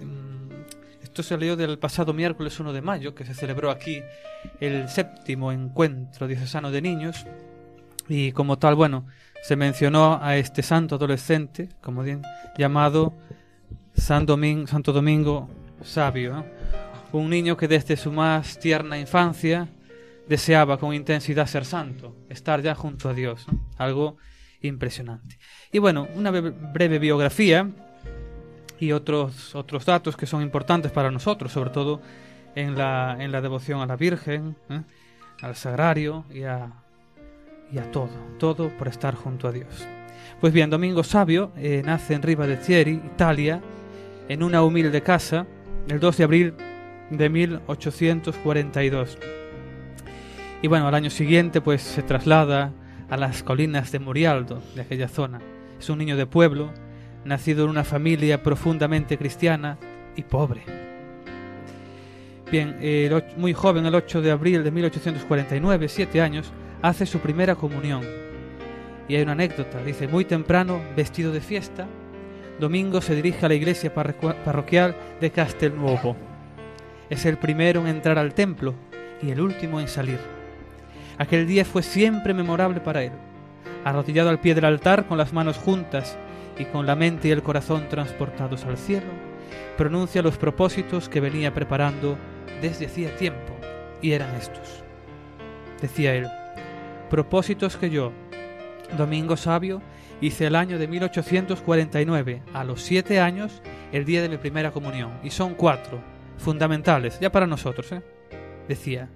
Esto salió del pasado miércoles 1 de mayo, que se celebró aquí el séptimo encuentro diocesano de niños. Y como tal, bueno, se mencionó a este santo adolescente, como llamado San Santo Domingo Sabio, un niño que desde su más tierna infancia deseaba con intensidad ser santo, estar ya junto a Dios, algo impresionante. Y bueno, una breve biografía y otros, otros datos que son importantes para nosotros, sobre todo en la, en la devoción a la Virgen, ¿eh? al sagrario y a, y a todo, todo por estar junto a Dios. Pues bien, Domingo Sabio eh, nace en Riva de Thierry, Italia, en una humilde casa, el 2 de abril de 1842. Y bueno, al año siguiente pues se traslada a las colinas de Murialdo, de aquella zona. Es un niño de pueblo, nacido en una familia profundamente cristiana y pobre. Bien, muy joven, el 8 de abril de 1849, siete años, hace su primera comunión. Y hay una anécdota, dice, muy temprano, vestido de fiesta, Domingo se dirige a la iglesia parroquial de Castelnuovo. Es el primero en entrar al templo y el último en salir. Aquel día fue siempre memorable para él. Arrodillado al pie del altar con las manos juntas y con la mente y el corazón transportados al cielo, pronuncia los propósitos que venía preparando desde hacía tiempo, y eran estos. Decía él, propósitos que yo, Domingo Sabio, hice el año de 1849, a los siete años, el día de mi primera comunión, y son cuatro, fundamentales, ya para nosotros, ¿eh? Decía,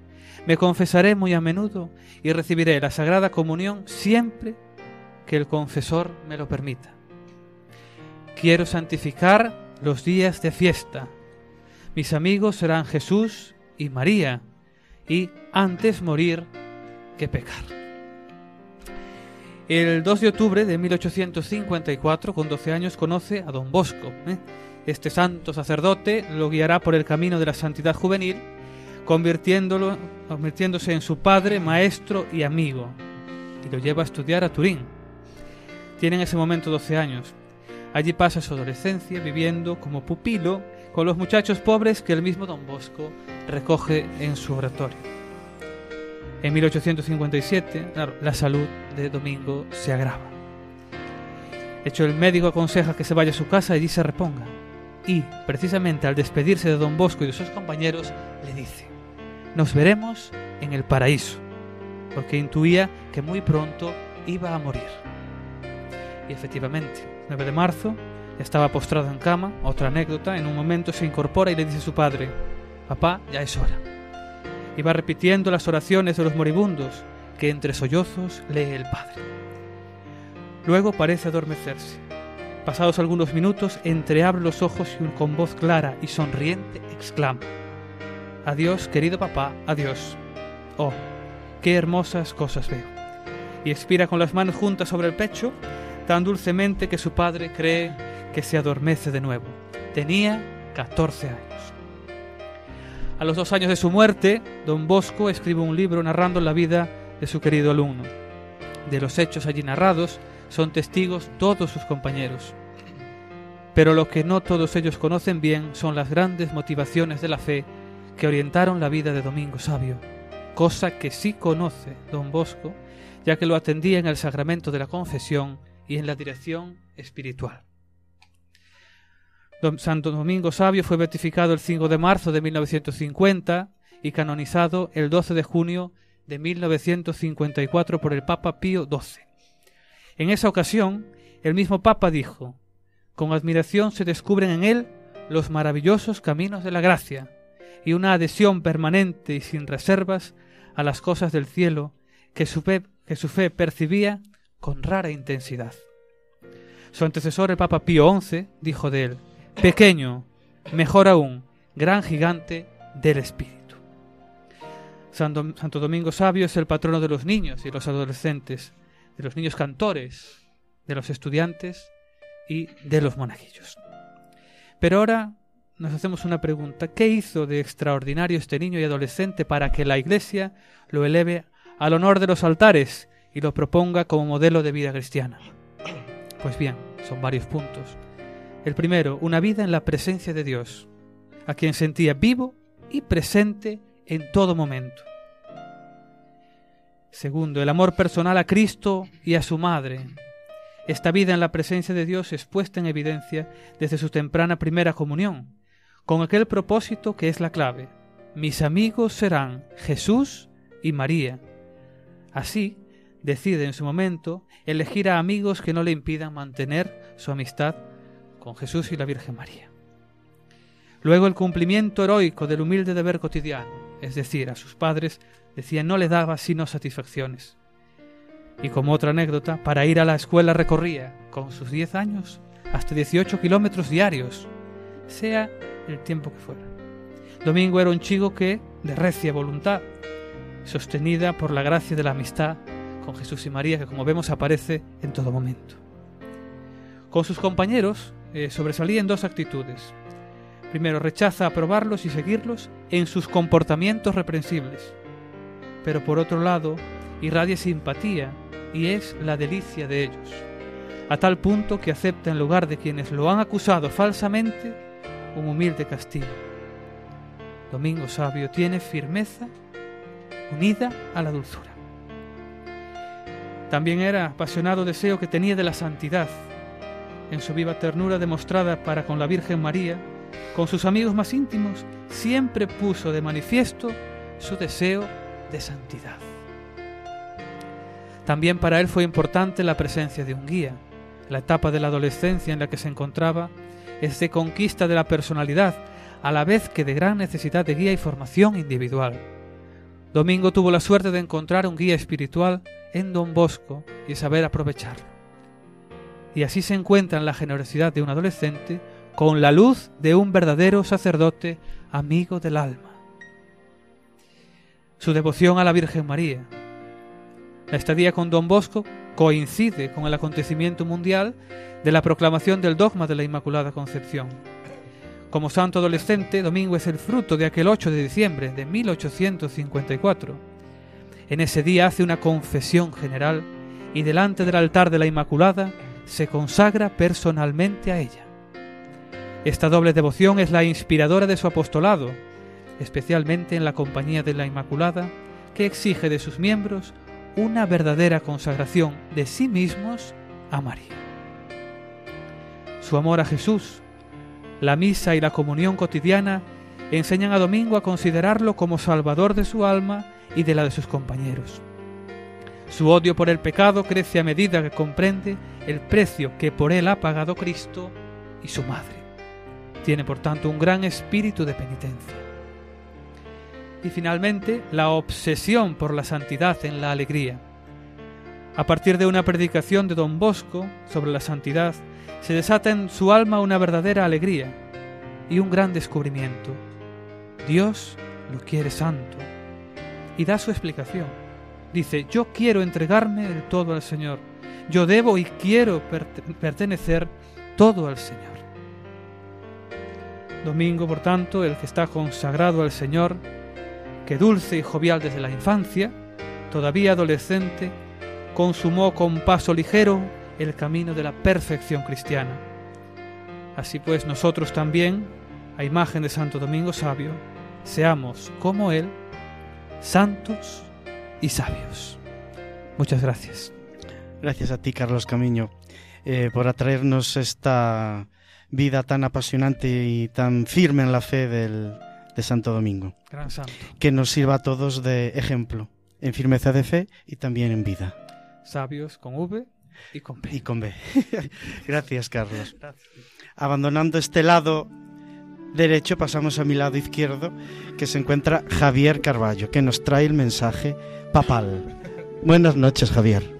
me confesaré muy a menudo y recibiré la Sagrada Comunión siempre que el confesor me lo permita. Quiero santificar los días de fiesta. Mis amigos serán Jesús y María, y antes morir que pecar. El 2 de octubre de 1854, con 12 años, conoce a don Bosco. ¿eh? Este santo sacerdote lo guiará por el camino de la santidad juvenil, convirtiéndolo, convirtiéndose en su padre, maestro y amigo, y lo lleva a estudiar a Turín. Tiene en ese momento 12 años. Allí pasa su adolescencia viviendo como pupilo con los muchachos pobres que el mismo don Bosco recoge en su oratorio. En 1857, la salud de Domingo se agrava. De hecho, el médico aconseja que se vaya a su casa y allí se reponga. Y, precisamente al despedirse de don Bosco y de sus compañeros, le dice, nos veremos en el paraíso, porque intuía que muy pronto iba a morir. Y efectivamente, 9 de marzo, estaba postrado en cama, otra anécdota, en un momento se incorpora y le dice a su padre, papá, ya es hora. Y va repitiendo las oraciones de los moribundos que entre sollozos lee el padre. Luego parece adormecerse. Pasados algunos minutos, entreabre los ojos y con voz clara y sonriente exclama, Adiós, querido papá, adiós. Oh, qué hermosas cosas veo. Y expira con las manos juntas sobre el pecho tan dulcemente que su padre cree que se adormece de nuevo. Tenía 14 años. A los dos años de su muerte, don Bosco escribe un libro narrando la vida de su querido alumno. De los hechos allí narrados son testigos todos sus compañeros. Pero lo que no todos ellos conocen bien son las grandes motivaciones de la fe que orientaron la vida de Domingo Sabio, cosa que sí conoce don Bosco, ya que lo atendía en el sacramento de la confesión y en la dirección espiritual. Santo Domingo Sabio fue beatificado el 5 de marzo de 1950 y canonizado el 12 de junio de 1954 por el Papa Pío XII. En esa ocasión, el mismo Papa dijo, con admiración se descubren en él los maravillosos caminos de la gracia y una adhesión permanente y sin reservas a las cosas del cielo que su que su fe percibía con rara intensidad. Su antecesor, el Papa Pío XI, dijo de él, pequeño, mejor aún, gran gigante del espíritu. Santo Domingo Sabio es el patrono de los niños y los adolescentes, de los niños cantores, de los estudiantes y de los monajillos. Pero ahora nos hacemos una pregunta. ¿Qué hizo de extraordinario este niño y adolescente para que la Iglesia lo eleve al honor de los altares y lo proponga como modelo de vida cristiana. Pues bien, son varios puntos. El primero, una vida en la presencia de Dios. a quien sentía vivo y presente en todo momento. Segundo, el amor personal a Cristo y a su Madre. Esta vida en la presencia de Dios es puesta en evidencia desde su temprana primera comunión, con aquel propósito que es la clave. Mis amigos serán Jesús y María. Así, decide en su momento elegir a amigos que no le impidan mantener su amistad con Jesús y la Virgen María. Luego el cumplimiento heroico del humilde deber cotidiano, es decir, a sus padres, decía no le daba sino satisfacciones. Y como otra anécdota, para ir a la escuela recorría, con sus 10 años, hasta 18 kilómetros diarios, sea el tiempo que fuera. Domingo era un chico que, de recia voluntad, sostenida por la gracia de la amistad con Jesús y María, que como vemos aparece en todo momento. Con sus compañeros eh, en dos actitudes. Primero, rechaza aprobarlos y seguirlos en sus comportamientos reprensibles. Pero por otro lado, irradia simpatía y es la delicia de ellos, a tal punto que acepta en lugar de quienes lo han acusado falsamente un humilde castigo. Domingo Sabio tiene firmeza unida a la dulzura. También era apasionado deseo que tenía de la santidad, en su viva ternura demostrada para con la Virgen María, con sus amigos más íntimos, siempre puso de manifiesto su deseo de santidad. También para él fue importante la presencia de un guía. La etapa de la adolescencia en la que se encontraba es de conquista de la personalidad, a la vez que de gran necesidad de guía y formación individual. Domingo tuvo la suerte de encontrar un guía espiritual en Don Bosco y saber aprovecharlo. Y así se encuentra en la generosidad de un adolescente con la luz de un verdadero sacerdote amigo del alma. Su devoción a la Virgen María. La estadía con Don Bosco coincide con el acontecimiento mundial de la proclamación del dogma de la Inmaculada Concepción. Como santo adolescente, Domingo es el fruto de aquel 8 de diciembre de 1854. En ese día hace una confesión general y delante del altar de la Inmaculada se consagra personalmente a ella. Esta doble devoción es la inspiradora de su apostolado, especialmente en la compañía de la Inmaculada, que exige de sus miembros una verdadera consagración de sí mismos a María. Su amor a Jesús, la misa y la comunión cotidiana enseñan a Domingo a considerarlo como salvador de su alma y de la de sus compañeros. Su odio por el pecado crece a medida que comprende el precio que por él ha pagado Cristo y su madre. Tiene por tanto un gran espíritu de penitencia. Y finalmente, la obsesión por la santidad en la alegría. A partir de una predicación de don Bosco sobre la santidad, se desata en su alma una verdadera alegría y un gran descubrimiento. Dios lo quiere santo. Y da su explicación. Dice, yo quiero entregarme del todo al Señor. Yo debo y quiero pertenecer todo al Señor. Domingo, por tanto, el que está consagrado al Señor, que dulce y jovial desde la infancia, todavía adolescente, consumó con paso ligero el camino de la perfección cristiana. Así pues nosotros también, a imagen de Santo Domingo Sabio, seamos como Él, santos y sabios. Muchas gracias. Gracias a ti, Carlos Camiño, eh, por atraernos esta vida tan apasionante y tan firme en la fe del, de Santo Domingo. Gran santo. Que nos sirva a todos de ejemplo, en firmeza de fe y también en vida. Sabios con V y con B. Y con B. Gracias, Carlos. Abandonando este lado derecho, pasamos a mi lado izquierdo, que se encuentra Javier Carballo, que nos trae el mensaje papal. Buenas noches, Javier.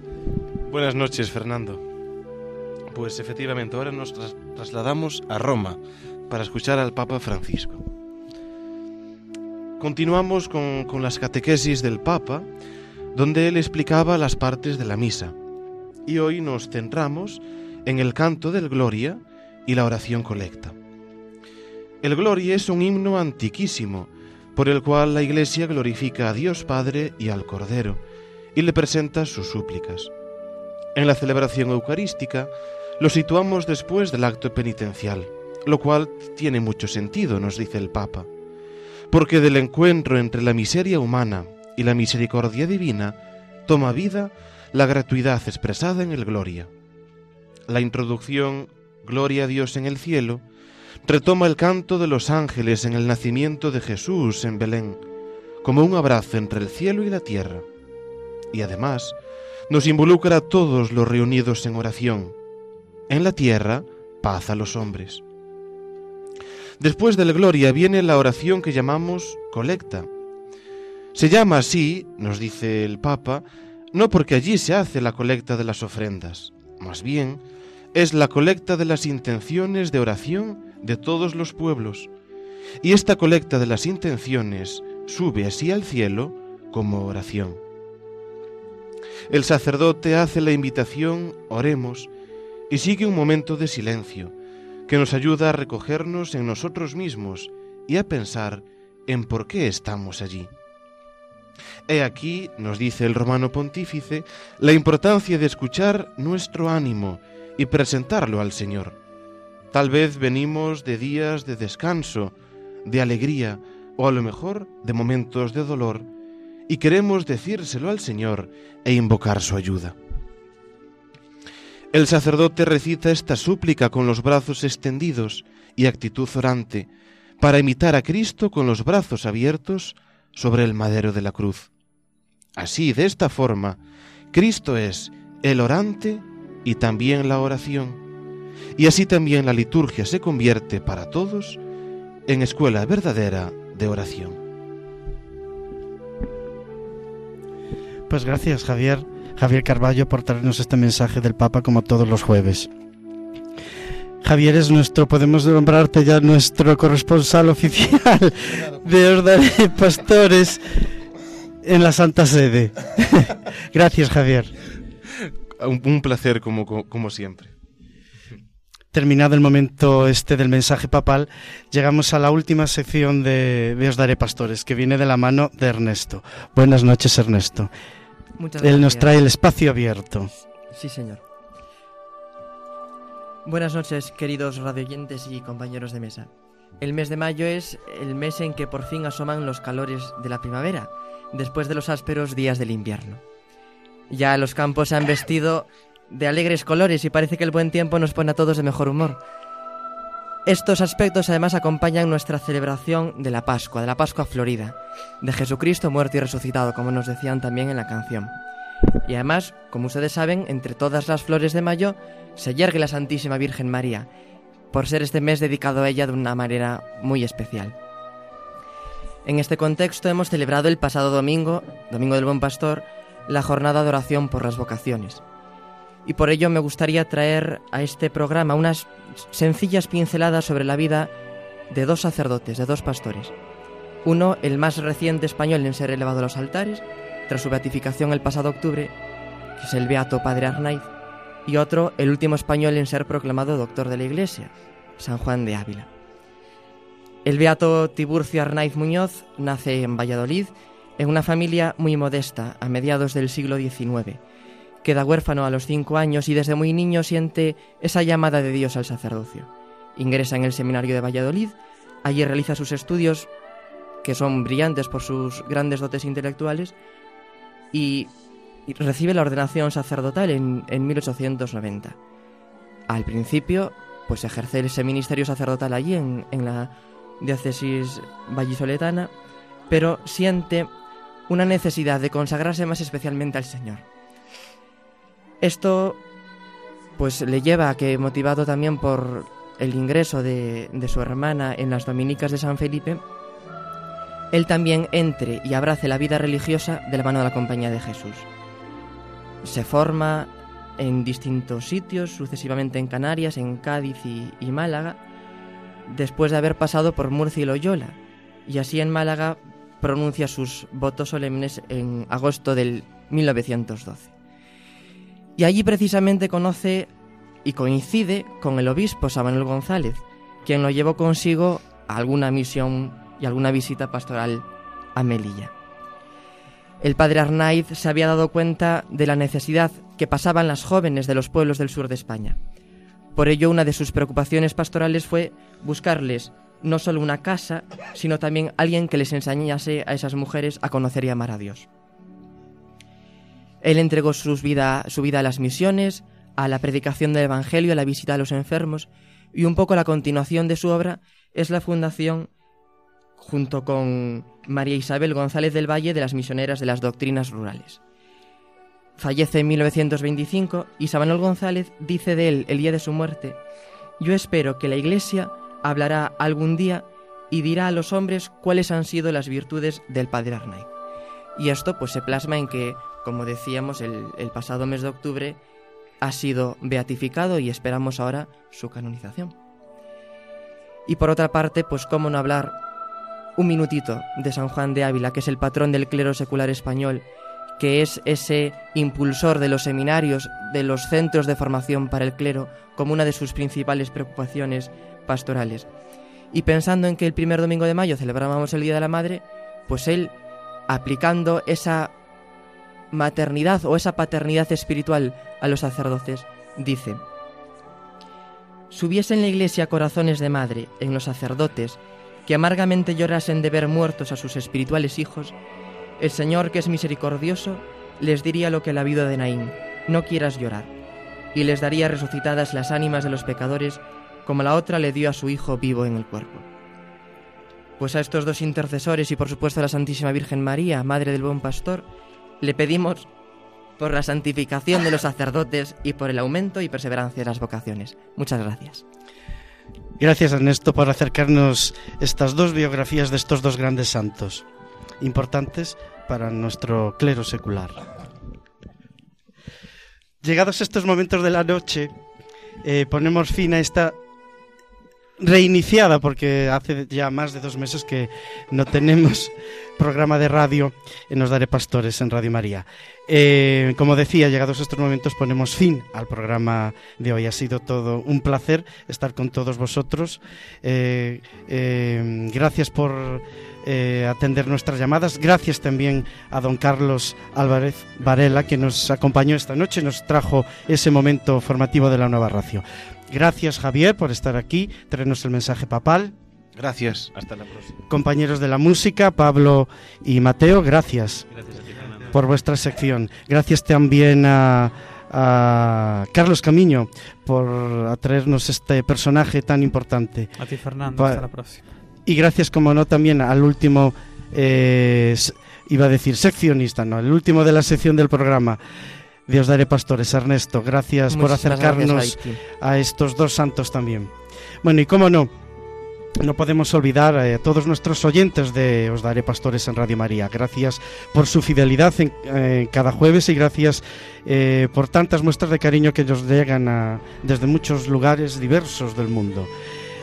Buenas noches, Fernando. Pues efectivamente, ahora nos tras trasladamos a Roma para escuchar al Papa Francisco. Continuamos con, con las catequesis del Papa, donde él explicaba las partes de la misa. Y hoy nos centramos en el canto del Gloria y la oración colecta. El Gloria es un himno antiquísimo por el cual la Iglesia glorifica a Dios Padre y al Cordero y le presenta sus súplicas. En la celebración eucarística lo situamos después del acto penitencial lo cual tiene mucho sentido, nos dice el Papa, porque del encuentro entre la miseria humana y la misericordia divina toma vida la gratuidad expresada en el Gloria. La introducción Gloria a Dios en el cielo retoma el canto de los ángeles en el nacimiento de Jesús en Belén, como un abrazo entre el cielo y la tierra. Y además nos involucra a todos los reunidos en oración. En la tierra, paz a los hombres. Después del Gloria viene la oración que llamamos colecta. Se llama así, nos dice el Papa, no porque allí se hace la colecta de las ofrendas, más bien es la colecta de las intenciones de oración de todos los pueblos. Y esta colecta de las intenciones sube así al cielo como oración. El sacerdote hace la invitación, oremos, y sigue un momento de silencio, que nos ayuda a recogernos en nosotros mismos y a pensar en por qué estamos allí. He aquí, nos dice el romano pontífice, la importancia de escuchar nuestro ánimo y presentarlo al Señor. Tal vez venimos de días de descanso, de alegría o a lo mejor de momentos de dolor y queremos decírselo al Señor e invocar su ayuda. El sacerdote recita esta súplica con los brazos extendidos y actitud orante, para imitar a Cristo con los brazos abiertos sobre el madero de la cruz. Así, de esta forma, Cristo es el orante y también la oración, y así también la liturgia se convierte para todos en escuela verdadera de oración. Pues gracias Javier, Javier Carballo, por traernos este mensaje del Papa como todos los jueves. Javier es nuestro, podemos nombrarte ya nuestro corresponsal oficial de Os Pastores en la Santa Sede. Gracias, Javier. Un, placer como, como siempre. Terminado el momento este del mensaje papal, llegamos a la última sección de, de Os Daré Pastores, que viene de la mano de Ernesto. Buenas noches, Ernesto. Él nos trae el espacio abierto. Sí, señor. Buenas noches, queridos radioyentes y compañeros de mesa. El mes de mayo es el mes en que por fin asoman los calores de la primavera, después de los ásperos días del invierno. Ya los campos se han vestido de alegres colores y parece que el buen tiempo nos pone a todos de mejor humor. Estos aspectos además acompañan nuestra celebración de la Pascua, de la Pascua Florida, de Jesucristo muerto y resucitado, como nos decían también en la canción. Y además, como ustedes saben, entre todas las flores de mayo se yergue la Santísima Virgen María, por ser este mes dedicado a ella de una manera muy especial. En este contexto hemos celebrado el pasado domingo, Domingo del Buen Pastor, la jornada de oración por las vocaciones. Y por ello me gustaría traer a este programa unas sencillas pinceladas sobre la vida de dos sacerdotes, de dos pastores. Uno, el más reciente español en ser elevado a los altares, tras su beatificación el pasado octubre, que es el beato Padre Arnaiz, y otro, el último español en ser proclamado doctor de la Iglesia, San Juan de Ávila. El beato Tiburcio Arnaiz Muñoz nace en Valladolid en una familia muy modesta a mediados del siglo XIX. Queda huérfano a los cinco años y desde muy niño siente esa llamada de Dios al sacerdocio. Ingresa en el seminario de Valladolid, allí realiza sus estudios, que son brillantes por sus grandes dotes intelectuales, y recibe la ordenación sacerdotal en, 1890. Al principio, pues ejerce ese ministerio sacerdotal allí en, en la diócesis vallisoletana, pero siente una necesidad de consagrarse más especialmente al Señor. Esto pues le lleva a que, motivado también por el ingreso de, su hermana en las dominicas de San Felipe, él también entre y abrace la vida religiosa de la mano de la compañía de Jesús. Se forma en distintos sitios, sucesivamente en Canarias, en Cádiz y, Málaga, después de haber pasado por Murcia y Loyola, y así en Málaga pronuncia sus votos solemnes en agosto del 1912. Y allí precisamente conoce y coincide con el obispo Samuel González, quien lo llevó consigo a alguna misión y alguna visita pastoral a Melilla el padre Arnaiz se había dado cuenta de la necesidad que pasaban las jóvenes de los pueblos del sur de España. Por ello, una de sus preocupaciones pastorales fue buscarles no solo una casa, sino también alguien que les enseñase a esas mujeres a conocer y amar a Dios. Él entregó su vida a las misiones, a la predicación del Evangelio, a la visita a los enfermos, y un poco la continuación de su obra es la fundación, junto con María Isabel González del Valle, de las misioneras de las doctrinas rurales. Fallece en 1925 y Sabanol González dice de él el día de su muerte, yo espero que la Iglesia hablará algún día y dirá a los hombres cuáles han sido las virtudes del Padre Arnay. Y esto pues se plasma en que, como decíamos, el, pasado mes de octubre ha sido beatificado y esperamos ahora su canonización. Y por otra parte, pues cómo no hablar un minutito de San Juan de Ávila, que es el patrón del clero secular español, que es ese impulsor de los seminarios, de los centros de formación para el clero, como una de sus principales preocupaciones pastorales. Y pensando en que el primer domingo de mayo celebrábamos el Día de la Madre, pues él, aplicando esa maternidad o esa paternidad espiritual a los sacerdotes, dice, si hubiese en la iglesia corazones de madre en los sacerdotes que amargamente llorasen de ver muertos a sus espirituales hijos, el Señor, que es misericordioso, les diría lo que la viuda de Naín, no quieras llorar, y les daría resucitadas las ánimas de los pecadores como la otra le dio a su hijo vivo en el cuerpo. Pues a estos dos intercesores y por supuesto a la Santísima Virgen María, Madre del Buen Pastor, le pedimos por la santificación de los sacerdotes y por el aumento y perseverancia de las vocaciones. Muchas gracias. Gracias Ernesto por acercarnos estas dos biografías de estos dos grandes santos, importantes para nuestro clero secular. Llegados estos momentos de la noche, eh, ponemos fin a esta reiniciada porque hace ya más de dos meses que no tenemos programa de radio en Nos Daré Pastores en Radio María. Eh, como decía, llegados estos momentos ponemos fin al programa de hoy. Ha sido todo un placer estar con todos vosotros. Eh, eh, gracias por atender nuestras llamadas. Gracias también a don Carlos Álvarez Varela que nos acompañó esta noche y nos trajo ese momento formativo de la nueva radio. Gracias Javier por estar aquí, traernos el mensaje papal. Gracias, hasta la próxima. Compañeros de la música, Pablo y Mateo, gracias, por vuestra sección. Gracias también a, Carlos Camiño por traernos este personaje tan importante. A ti, Fernando, hasta la próxima. Y gracias, como no, también al último, eh, iba a decir seccionista, no, el último de la sección del programa. Dios daré pastores, Ernesto. Gracias por acercarnos a estos dos santos también. Bueno, y cómo no, no podemos olvidar eh, a todos nuestros oyentes de Os Daré Pastores en Radio María. Gracias por su fidelidad en, eh, cada jueves y gracias eh, por tantas muestras de cariño que nos llegan desde muchos lugares diversos del mundo.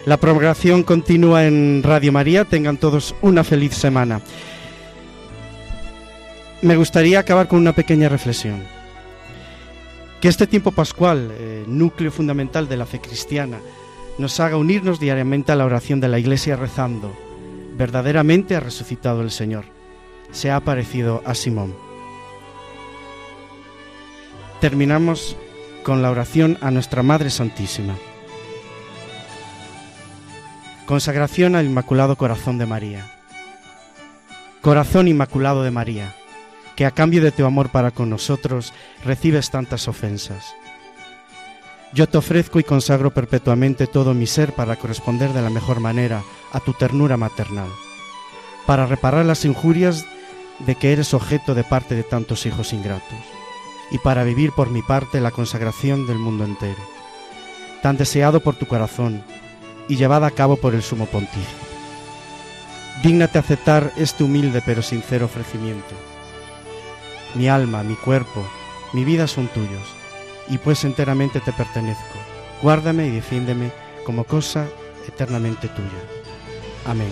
La programación continúa en Radio María. Tengan todos una feliz semana. Me gustaría acabar con una pequeña reflexión. Que este tiempo pascual, eh, núcleo fundamental de la fe cristiana, nos haga unirnos diariamente a la oración de la Iglesia rezando, verdaderamente ha resucitado el Señor, se ha aparecido a Simón. Terminamos con la oración a nuestra Madre Santísima. Consagración al Inmaculado Corazón de María. Corazón Inmaculado de María que a cambio de tu amor para con nosotros recibes tantas ofensas. Yo te ofrezco y consagro perpetuamente todo mi ser para corresponder de la mejor manera a tu ternura maternal, para reparar las injurias de que eres objeto de parte de tantos hijos ingratos, y para vivir por mi parte la consagración del mundo entero, tan deseado por tu corazón y llevada a cabo por el sumo pontífice. Dígnate aceptar este humilde pero sincero ofrecimiento mi alma, mi cuerpo, mi vida son tuyos, y pues enteramente te pertenezco. Guárdame y defiéndeme como cosa eternamente tuya. Amén.